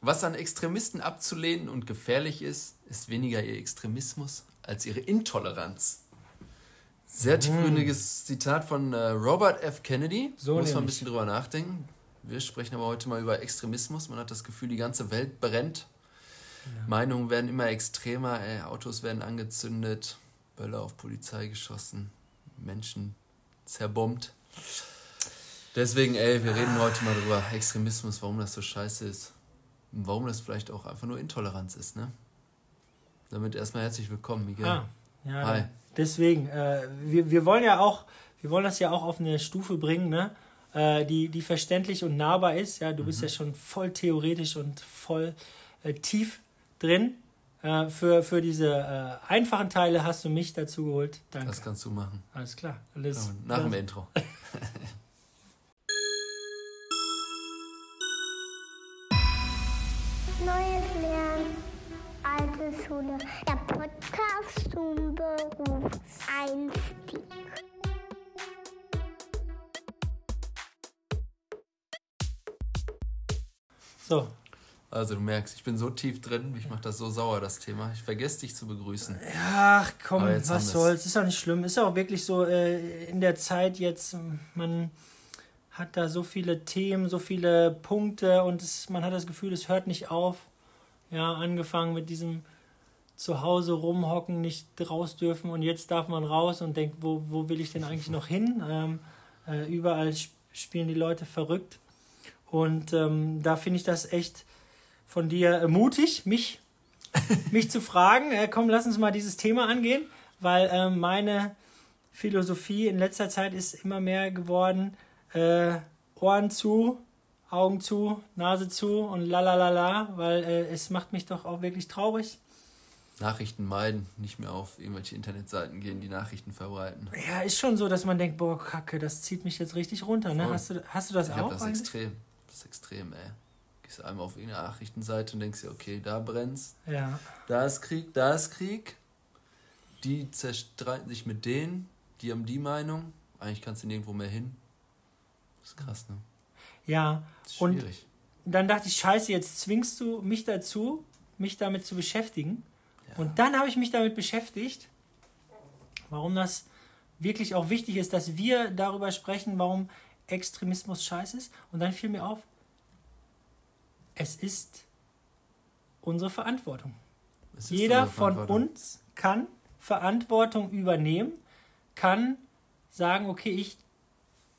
Was an Extremisten abzulehnen und gefährlich ist, ist weniger ihr Extremismus als ihre Intoleranz. Sehr tiefgründiges Zitat von äh, Robert F. Kennedy. So Muss man ein bisschen drüber nachdenken. Wir sprechen aber heute mal über Extremismus. Man hat das Gefühl, die ganze Welt brennt. Ja. Meinungen werden immer extremer. Ey, Autos werden angezündet, Böller auf Polizei geschossen, Menschen zerbombt. Deswegen, ey, wir reden heute mal drüber Extremismus, warum das so scheiße ist. Warum das vielleicht auch einfach nur Intoleranz ist, ne? Damit erstmal herzlich willkommen, Miguel. Ah, ja, Hi. Deswegen, äh, wir, wir wollen ja auch, wir wollen das ja auch auf eine Stufe bringen, ne? Äh, die, die verständlich und nahbar ist. Ja, du mhm. bist ja schon voll theoretisch und voll äh, tief drin. Äh, für, für diese äh, einfachen Teile hast du mich dazu geholt. Danke. Das kannst du machen. Alles klar. Alles, nach dem Intro. Der Podcast zum Berufseinstieg. So. Also du merkst, ich bin so tief drin, mich macht das so sauer, das Thema. Ich vergesse dich zu begrüßen. Ach komm, was soll's. Ist auch nicht schlimm. Ist auch wirklich so äh, in der Zeit jetzt, man hat da so viele Themen, so viele Punkte und es, man hat das Gefühl, es hört nicht auf. Ja, angefangen mit diesem Zuhause rumhocken, nicht raus dürfen und jetzt darf man raus und denkt, wo, wo will ich denn eigentlich noch hin? Ähm, äh, überall spielen die Leute verrückt. Und ähm, da finde ich das echt von dir mutig, mich, mich zu fragen. Äh, komm, lass uns mal dieses Thema angehen, weil äh, meine Philosophie in letzter Zeit ist immer mehr geworden, äh, Ohren zu, Augen zu, Nase zu und la la la la, weil äh, es macht mich doch auch wirklich traurig. Nachrichten meiden, nicht mehr auf irgendwelche Internetseiten gehen, die Nachrichten verbreiten. Ja, ist schon so, dass man denkt, boah, Kacke, das zieht mich jetzt richtig runter. Ne? Hast, du, hast du das ich auch? Das eigentlich? extrem. Das ist extrem, ey. Gehst einmal auf irgendeine Nachrichtenseite und denkst dir, okay, da brennt's. Ja. Da ist Krieg, da ist Krieg. Die zerstreiten sich mit denen, die haben die Meinung. Eigentlich kannst du nirgendwo mehr hin. Das ist krass, ne? Ja. Und dann dachte ich, scheiße, jetzt zwingst du mich dazu, mich damit zu beschäftigen. Ja. Und dann habe ich mich damit beschäftigt, warum das wirklich auch wichtig ist, dass wir darüber sprechen, warum Extremismus scheiße ist. Und dann fiel mir auf, es ist unsere Verantwortung. Ist Jeder von uns kann Verantwortung übernehmen, kann sagen, okay, ich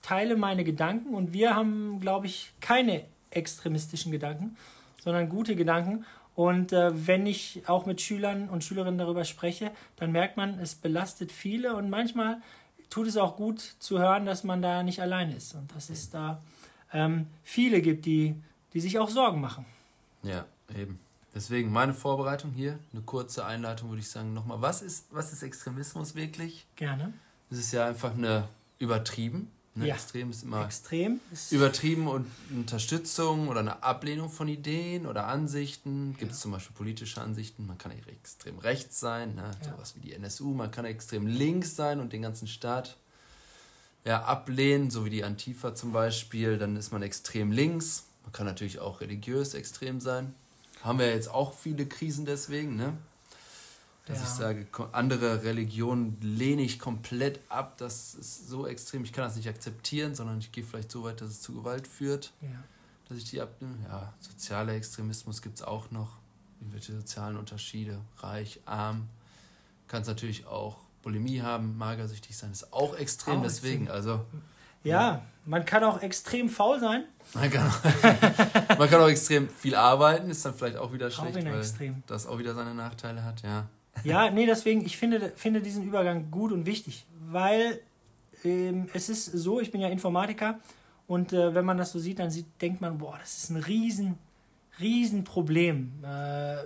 teile meine Gedanken und wir haben, glaube ich, keine extremistischen Gedanken, sondern gute Gedanken. Und äh, wenn ich auch mit Schülern und Schülerinnen darüber spreche, dann merkt man, es belastet viele und manchmal tut es auch gut zu hören, dass man da nicht allein ist und dass es da ähm, viele gibt, die, die sich auch Sorgen machen. Ja, eben. Deswegen meine Vorbereitung hier, eine kurze Einleitung würde ich sagen, nochmal, was ist, was ist Extremismus wirklich? Gerne. Es ist ja einfach eine übertrieben, Ne? Ja. Extrem ist immer Extrem ist übertrieben und Unterstützung oder eine Ablehnung von Ideen oder Ansichten. Gibt es ja. zum Beispiel politische Ansichten. Man kann extrem rechts sein, ne? ja. sowas wie die NSU. Man kann extrem links sein und den ganzen Staat ja, ablehnen, so wie die Antifa zum Beispiel. Dann ist man extrem links. Man kann natürlich auch religiös extrem sein. Haben wir jetzt auch viele Krisen deswegen, ne? Dass ja. ich sage, andere Religionen lehne ich komplett ab. Das ist so extrem, ich kann das nicht akzeptieren, sondern ich gehe vielleicht so weit, dass es zu Gewalt führt, ja. dass ich die abnehme. Ja, sozialer Extremismus gibt es auch noch. Irgendwelche sozialen Unterschiede, reich, arm. Kann es natürlich auch Bulimie haben, magersüchtig sein, ist auch extrem, auch deswegen, extrem. also. Ja, ja, man kann auch extrem faul sein. Man kann, auch, man kann auch extrem viel arbeiten, ist dann vielleicht auch wieder schlecht, auch weil extrem. das auch wieder seine Nachteile hat, ja. Ja, nee, deswegen, ich finde, finde diesen Übergang gut und wichtig, weil ähm, es ist so, ich bin ja Informatiker und äh, wenn man das so sieht, dann sieht, denkt man, boah, das ist ein riesen, riesen Problem. Äh,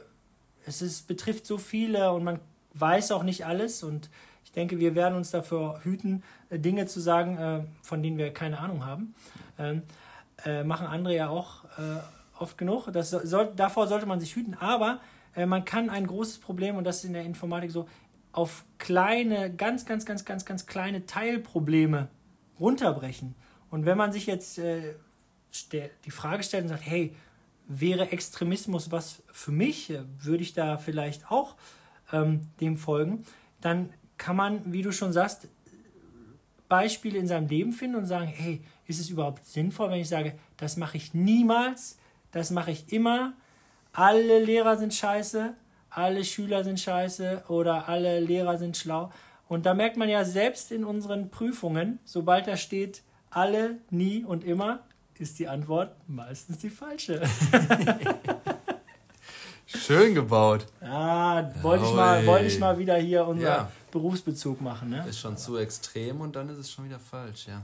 es ist, betrifft so viele und man weiß auch nicht alles und ich denke, wir werden uns dafür hüten, äh, Dinge zu sagen, äh, von denen wir keine Ahnung haben. Ähm, äh, machen andere ja auch äh, oft genug. Das soll, davor sollte man sich hüten, aber äh, man kann ein großes Problem, und das ist in der Informatik so, auf kleine, ganz, ganz, ganz, ganz, ganz kleine Teilprobleme runterbrechen. Und wenn man sich jetzt äh, die Frage stellt und sagt, hey, wäre Extremismus was für mich, würde ich da vielleicht auch ähm, dem folgen, dann kann man, wie du schon sagst, Beispiele in seinem Leben finden und sagen, hey, ist es überhaupt sinnvoll, wenn ich sage, das mache ich niemals, das mache ich immer, alle Lehrer sind scheiße, alle Schüler sind scheiße oder alle Lehrer sind schlau. Und da merkt man ja selbst in unseren Prüfungen, sobald da steht, alle, nie und immer, ist die Antwort meistens die falsche. Schön gebaut. Ah, wollte ich, mal, wollte ich mal wieder hier unser ja. Berufsbezug machen. Ne? Ist schon zu extrem und dann ist es schon wieder falsch, ja.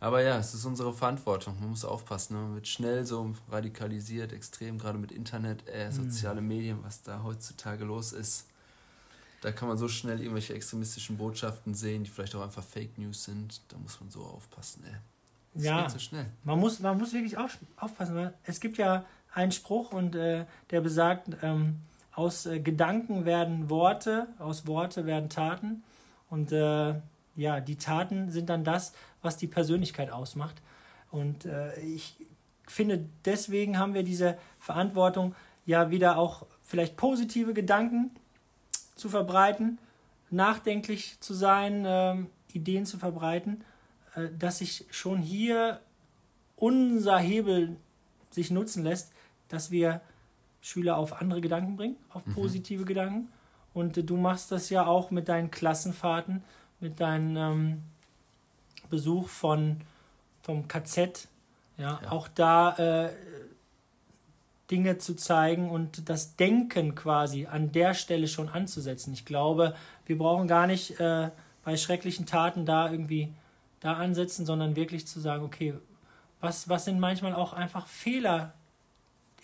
Aber ja, es ist unsere Verantwortung. Man muss aufpassen. Ne? Man wird schnell so radikalisiert, extrem, gerade mit Internet, äh, hm. soziale mhm. Medien, was da heutzutage los ist. Da kann man so schnell irgendwelche extremistischen Botschaften sehen, die vielleicht auch einfach Fake News sind. Da muss man so aufpassen. Ey. Das ja, geht so schnell. Man muss, man muss wirklich auf, aufpassen, weil es gibt ja einen Spruch und äh, der besagt, ähm, aus äh, Gedanken werden Worte, aus Worte werden Taten. Und äh, ja, die Taten sind dann das, was die Persönlichkeit ausmacht. Und äh, ich finde, deswegen haben wir diese Verantwortung, ja wieder auch vielleicht positive Gedanken zu verbreiten, nachdenklich zu sein, ähm, Ideen zu verbreiten, äh, dass sich schon hier unser Hebel sich nutzen lässt, dass wir Schüler auf andere Gedanken bringen, auf mhm. positive mhm. Gedanken. Und äh, du machst das ja auch mit deinen Klassenfahrten, mit deinem ähm, Besuch von, vom KZ. Ja, ja. auch da äh, Dinge zu zeigen und das Denken quasi an der Stelle schon anzusetzen. Ich glaube, wir brauchen gar nicht äh, bei schrecklichen Taten da irgendwie da ansetzen, sondern wirklich zu sagen, okay, was, was sind manchmal auch einfach Fehler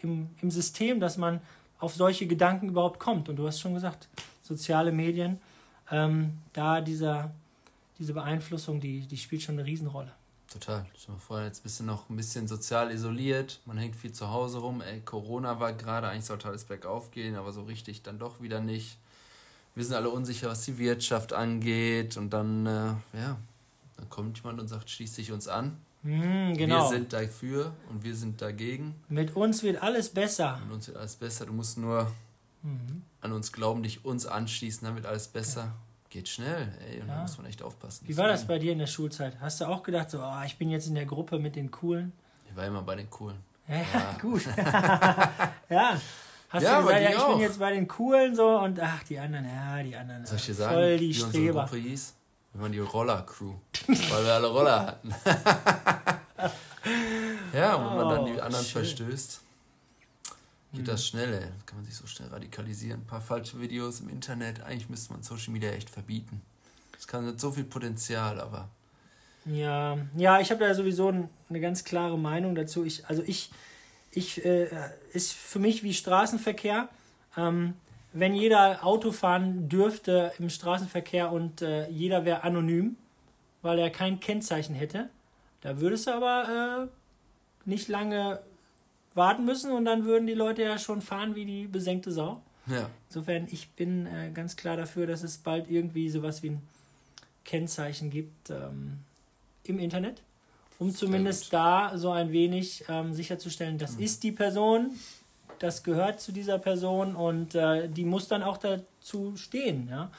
im, im System, dass man auf solche Gedanken überhaupt kommt. Und du hast schon gesagt, soziale Medien, ähm, da dieser, diese Beeinflussung, die, die spielt schon eine Riesenrolle. Total. Ich war vorher jetzt ein bisschen noch ein bisschen sozial isoliert. Man hängt viel zu Hause rum. Ey, Corona war gerade, eigentlich sollte alles bergauf gehen, aber so richtig dann doch wieder nicht. Wir sind alle unsicher, was die Wirtschaft angeht. Und dann, äh, ja, dann kommt jemand und sagt, schließ dich uns an. Mm, genau. Wir sind dafür und wir sind dagegen. Mit uns wird alles besser. Mit uns wird alles besser. Du musst nur mhm. an uns glauben, dich uns anschließen, dann wird alles besser. Ja. Geht schnell, ey, und ja. da muss man echt aufpassen. Wie war das bei dir in der Schulzeit? Hast du auch gedacht, so, oh, ich bin jetzt in der Gruppe mit den Coolen? Ich war immer bei den Coolen. Ja, ja. gut. ja. Hast ja, du gesagt, ja, ich auch. bin jetzt bei den Coolen so und ach, die anderen, ja, die anderen. Soll ich dir sagen, voll die wie Streber. Gruppe hieß? Wir waren die Roller-Crew, weil wir alle Roller hatten. ja, und wenn man dann die oh, anderen schön. verstößt, geht mhm. das schnell, ey. Kann man sich so schnell radikalisieren. Ein paar falsche Videos im Internet. Eigentlich müsste man Social Media echt verbieten. Das kann mit so viel Potenzial, aber. Ja, ja, ich habe da sowieso eine ganz klare Meinung dazu. Ich, also ich, ich, äh, ist für mich wie Straßenverkehr. Ähm, wenn jeder Auto fahren dürfte im Straßenverkehr und äh, jeder wäre anonym, weil er kein Kennzeichen hätte, da würdest du aber äh, nicht lange warten müssen und dann würden die Leute ja schon fahren wie die besenkte Sau. Ja. Insofern, ich bin äh, ganz klar dafür, dass es bald irgendwie sowas wie ein Kennzeichen gibt ähm, im Internet, um zumindest da so ein wenig ähm, sicherzustellen, das mhm. ist die Person, das gehört zu dieser Person und äh, die muss dann auch dazu stehen. Ja?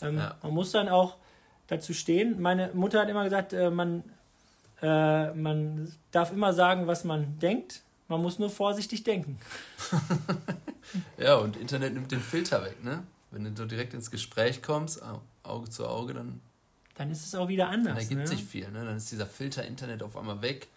Ähm, ja. Man muss dann auch dazu stehen. Meine Mutter hat immer gesagt, äh, man, äh, man darf immer sagen, was man denkt. Man muss nur vorsichtig denken. ja, und Internet nimmt den Filter weg, ne? Wenn du direkt ins Gespräch kommst, Auge zu Auge, dann. Dann ist es auch wieder anders. Dann ergibt ne? sich viel, ne? Dann ist dieser Filter Internet auf einmal weg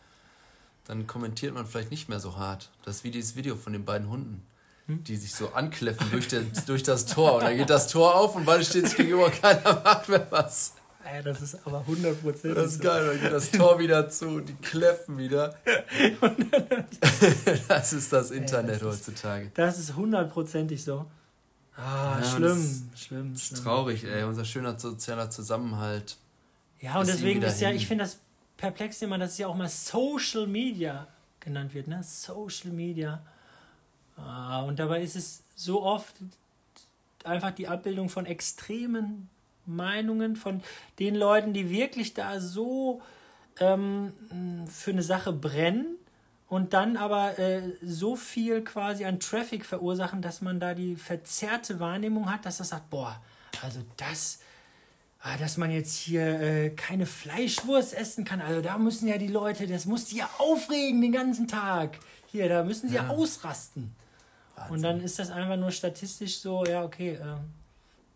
dann kommentiert man vielleicht nicht mehr so hart. Das ist wie dieses Video von den beiden Hunden, hm? die sich so ankläffen durch, den, durch das Tor. Und dann geht das Tor auf und beide stehen sich gegenüber, keiner macht mehr was. Ja, das ist aber 100%. Das ist geil, dann geht das Tor wieder zu und die kläffen wieder. das ist das Internet ja, das heutzutage. Ist, das ist hundertprozentig so. Ah, ja, schlimm, das, schlimm, das ist Traurig, ey, unser schöner sozialer Zusammenhalt. Ja, und deswegen ist ja, ich finde das perplex immer, dass es ja auch mal Social Media genannt wird, ne? Social Media. Ah, und dabei ist es so oft einfach die Abbildung von extremen Meinungen von den Leuten, die wirklich da so ähm, für eine Sache brennen und dann aber äh, so viel quasi an Traffic verursachen, dass man da die verzerrte Wahrnehmung hat, dass das sagt, boah, also das, ah, dass man jetzt hier äh, keine Fleischwurst essen kann, also da müssen ja die Leute, das muss die ja aufregen den ganzen Tag. Hier, da müssen sie ja, ja ausrasten. Wahnsinn. Und dann ist das einfach nur statistisch so, ja, okay, äh,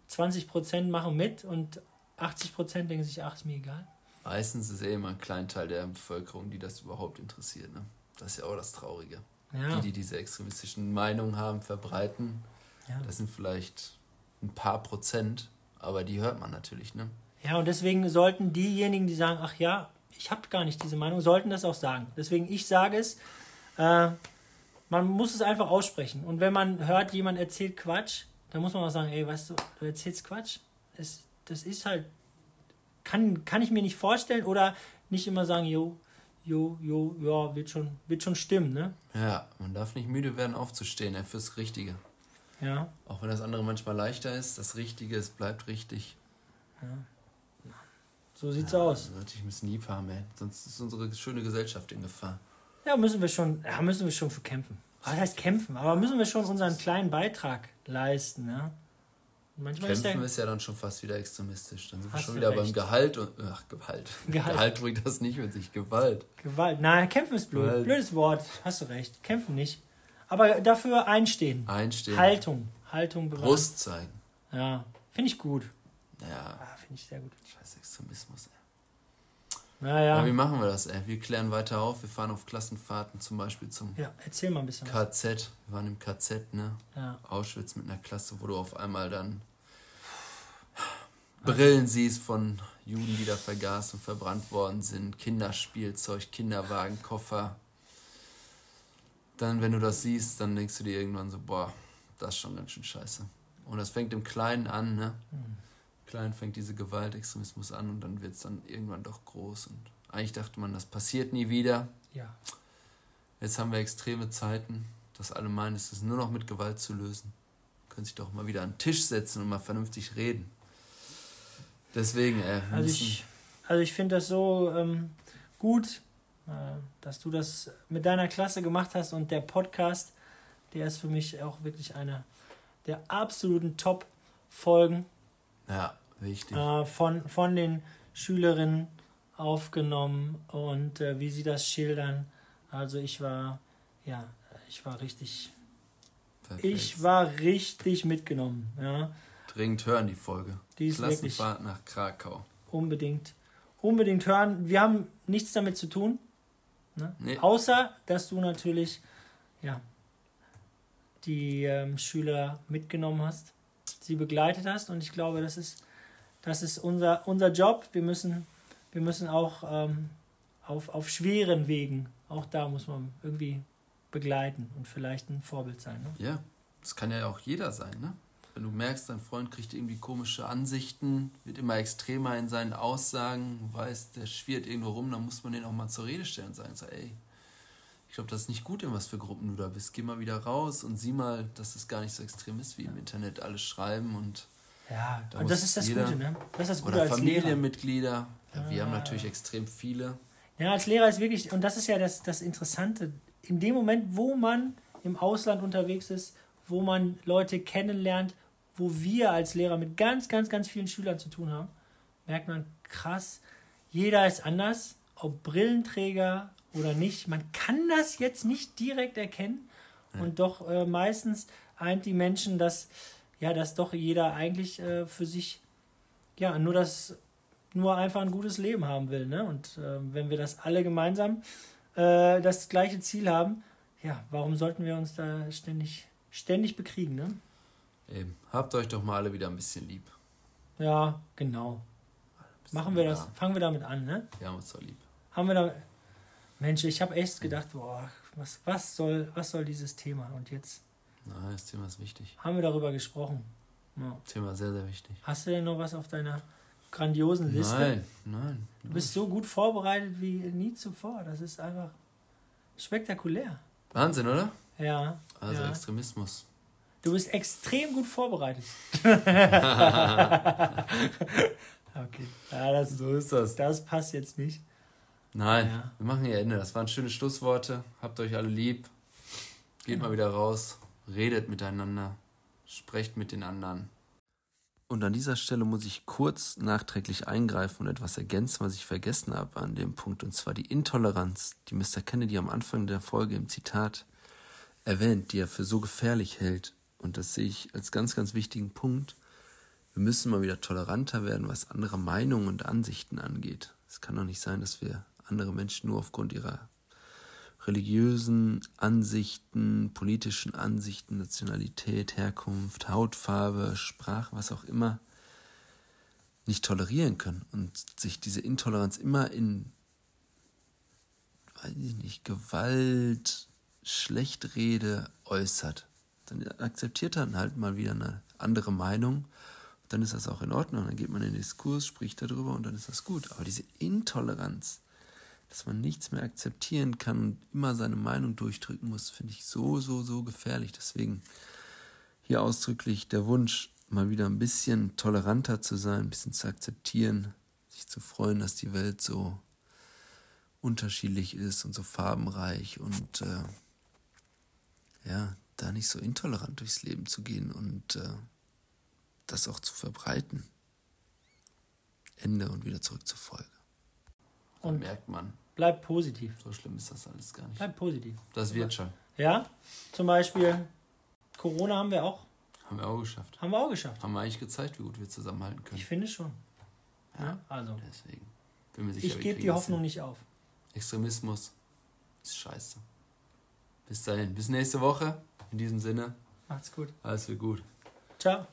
20% machen mit und 80% denken sich, ach, ist mir egal. Meistens ist eh immer ein Kleinteil der Bevölkerung, die das überhaupt interessiert. Ne? Das ist ja auch das Traurige. Ja. Die, die diese extremistischen Meinungen haben, verbreiten, ja. das sind vielleicht ein paar Prozent, aber die hört man natürlich. Ne? Ja, und deswegen sollten diejenigen, die sagen, ach ja, ich habe gar nicht diese Meinung, sollten das auch sagen. Deswegen, ich sage es, äh, man muss es einfach aussprechen. Und wenn man hört, jemand erzählt Quatsch, dann muss man auch sagen, ey, weißt du, du erzählst Quatsch. Es, das ist halt, kann, kann ich mir nicht vorstellen oder nicht immer sagen, jo, jo, jo, ja, wird schon, wird schon stimmen, ne? Ja, man darf nicht müde werden, aufzustehen, ja, fürs Richtige. Ja. Auch wenn das andere manchmal leichter ist, das Richtige, es bleibt richtig. Ja. So sieht's ja, aus. Sollte ich ein bisschen lieb haben, ey. Sonst ist unsere schöne Gesellschaft in Gefahr. Ja, müssen wir schon, ja, müssen wir schon für kämpfen. Was heißt kämpfen? Aber müssen wir schon unseren kleinen Beitrag leisten, ja? Manchmal Kämpfen ist ja, ist ja, dann schon fast wieder extremistisch. Dann sind wir schon wieder recht. beim Gehalt und. Ach, Gewalt. Gehalt. Gehalt bringt das nicht mit sich. Gewalt. Gewalt. Nein, kämpfen ist blöd. Gewalt. Blödes Wort. Hast du recht. Kämpfen nicht. Aber dafür einstehen. Einstehen. Haltung. Haltung bewahren. Brust zeigen. Ja. Finde ich gut. Ja. Ah, Finde ich sehr gut. Scheiß Extremismus, ey. Naja. Aber wie machen wir das, ey? Wir klären weiter auf. Wir fahren auf Klassenfahrten zum Beispiel zum ja, erzähl mal ein bisschen KZ. Wir waren im KZ, ne? Ja. Auschwitz mit einer Klasse, wo du auf einmal dann Brillen siehst von Juden, die da vergast und verbrannt worden sind, Kinderspielzeug, Kinderwagen, Koffer. Dann, wenn du das siehst, dann denkst du dir irgendwann so, boah, das ist schon ganz schön scheiße. Und das fängt im Kleinen an, ne? Mhm klein fängt diese Gewaltextremismus an und dann wird es dann irgendwann doch groß. Und eigentlich dachte man, das passiert nie wieder. Ja. Jetzt haben wir extreme Zeiten, dass alle meinen, es ist nur noch mit Gewalt zu lösen. Können sich doch mal wieder an den Tisch setzen und mal vernünftig reden. Deswegen, äh, also ich, also ich finde das so ähm, gut, äh, dass du das mit deiner Klasse gemacht hast und der Podcast, der ist für mich auch wirklich einer der absoluten Top-Folgen. Ja, wichtig. Äh, von, von den Schülerinnen aufgenommen und äh, wie sie das schildern. Also ich war, ja, ich war richtig, Perfekt. ich war richtig mitgenommen. Ja. Dringend hören die Folge. Die ist Klassenfahrt nach Krakau. Unbedingt, unbedingt hören. Wir haben nichts damit zu tun, ne? nee. außer dass du natürlich, ja, die ähm, Schüler mitgenommen hast sie begleitet hast. Und ich glaube, das ist, das ist unser, unser Job. Wir müssen, wir müssen auch ähm, auf, auf schweren Wegen, auch da muss man irgendwie begleiten und vielleicht ein Vorbild sein. Ne? Ja, das kann ja auch jeder sein. Ne? Wenn du merkst, dein Freund kriegt irgendwie komische Ansichten, wird immer extremer in seinen Aussagen, weiß, der schwirrt irgendwo rum, dann muss man den auch mal zur Rede stellen und sagen, so, ey, glaube, das ist nicht gut, in was für Gruppen du da bist. Geh mal wieder raus und sieh mal, dass es gar nicht so extrem ist, wie im Internet alles schreiben und. Ja, da und das ist das jeder, Gute, ne? Das ist das Gute oder als Familienmitglieder. Ja, wir haben natürlich extrem viele. Ja, als Lehrer ist wirklich, und das ist ja das, das Interessante, in dem Moment, wo man im Ausland unterwegs ist, wo man Leute kennenlernt, wo wir als Lehrer mit ganz, ganz, ganz vielen Schülern zu tun haben, merkt man, krass, jeder ist anders, ob Brillenträger, oder nicht. Man kann das jetzt nicht direkt erkennen. Und doch äh, meistens eint die Menschen, dass, ja, dass doch jeder eigentlich äh, für sich, ja, nur das, nur einfach ein gutes Leben haben will. Ne? Und äh, wenn wir das alle gemeinsam äh, das gleiche Ziel haben, ja, warum sollten wir uns da ständig, ständig bekriegen, ne? Eben. Habt euch doch mal alle wieder ein bisschen lieb. Ja, genau. Machen wir das, fangen wir damit an, ne? Wir haben uns so lieb. Haben wir da, Mensch, ich habe echt gedacht, boah, was, was, soll, was soll dieses Thema? Und jetzt. Nein, das Thema ist wichtig. Haben wir darüber gesprochen. Ja. Thema sehr, sehr wichtig. Hast du denn noch was auf deiner grandiosen Liste? Nein, nein. Du bist so gut vorbereitet wie nie zuvor. Das ist einfach spektakulär. Wahnsinn, oder? Ja. Also ja. Extremismus. Du bist extrem gut vorbereitet. okay. Ja, das, so ist das. Das passt jetzt nicht. Nein, ja. wir machen hier Ende. Das waren schöne Schlussworte. Habt euch alle lieb. Geht genau. mal wieder raus. Redet miteinander. Sprecht mit den anderen. Und an dieser Stelle muss ich kurz nachträglich eingreifen und etwas ergänzen, was ich vergessen habe an dem Punkt, und zwar die Intoleranz, die Mr. Kennedy am Anfang der Folge im Zitat erwähnt, die er für so gefährlich hält. Und das sehe ich als ganz, ganz wichtigen Punkt. Wir müssen mal wieder toleranter werden, was andere Meinungen und Ansichten angeht. Es kann doch nicht sein, dass wir andere Menschen nur aufgrund ihrer religiösen Ansichten, politischen Ansichten, Nationalität, Herkunft, Hautfarbe, Sprache, was auch immer, nicht tolerieren können und sich diese Intoleranz immer in, weiß ich nicht, Gewalt, Schlechtrede äußert. Dann akzeptiert er halt mal wieder eine andere Meinung. Dann ist das auch in Ordnung. Dann geht man in den Diskurs, spricht darüber und dann ist das gut. Aber diese Intoleranz, dass man nichts mehr akzeptieren kann und immer seine Meinung durchdrücken muss, finde ich so, so, so gefährlich. Deswegen hier ausdrücklich der Wunsch, mal wieder ein bisschen toleranter zu sein, ein bisschen zu akzeptieren, sich zu freuen, dass die Welt so unterschiedlich ist und so farbenreich und äh, ja, da nicht so intolerant durchs Leben zu gehen und äh, das auch zu verbreiten. Ende und wieder zurück zur Folge. Und merkt man. Bleib positiv. So schlimm ist das alles gar nicht. Bleib positiv. Das wird schon. Ja, zum Beispiel Corona haben wir auch. Haben wir auch geschafft. Haben wir auch geschafft. Haben wir eigentlich gezeigt, wie gut wir zusammenhalten können. Ich finde schon. Ja, ja also. Deswegen. Bin mir sicher, ich gebe die Hoffnung nicht auf. Extremismus ist scheiße. Bis dahin. Bis nächste Woche. In diesem Sinne. Macht's gut. Alles wird gut. Ciao.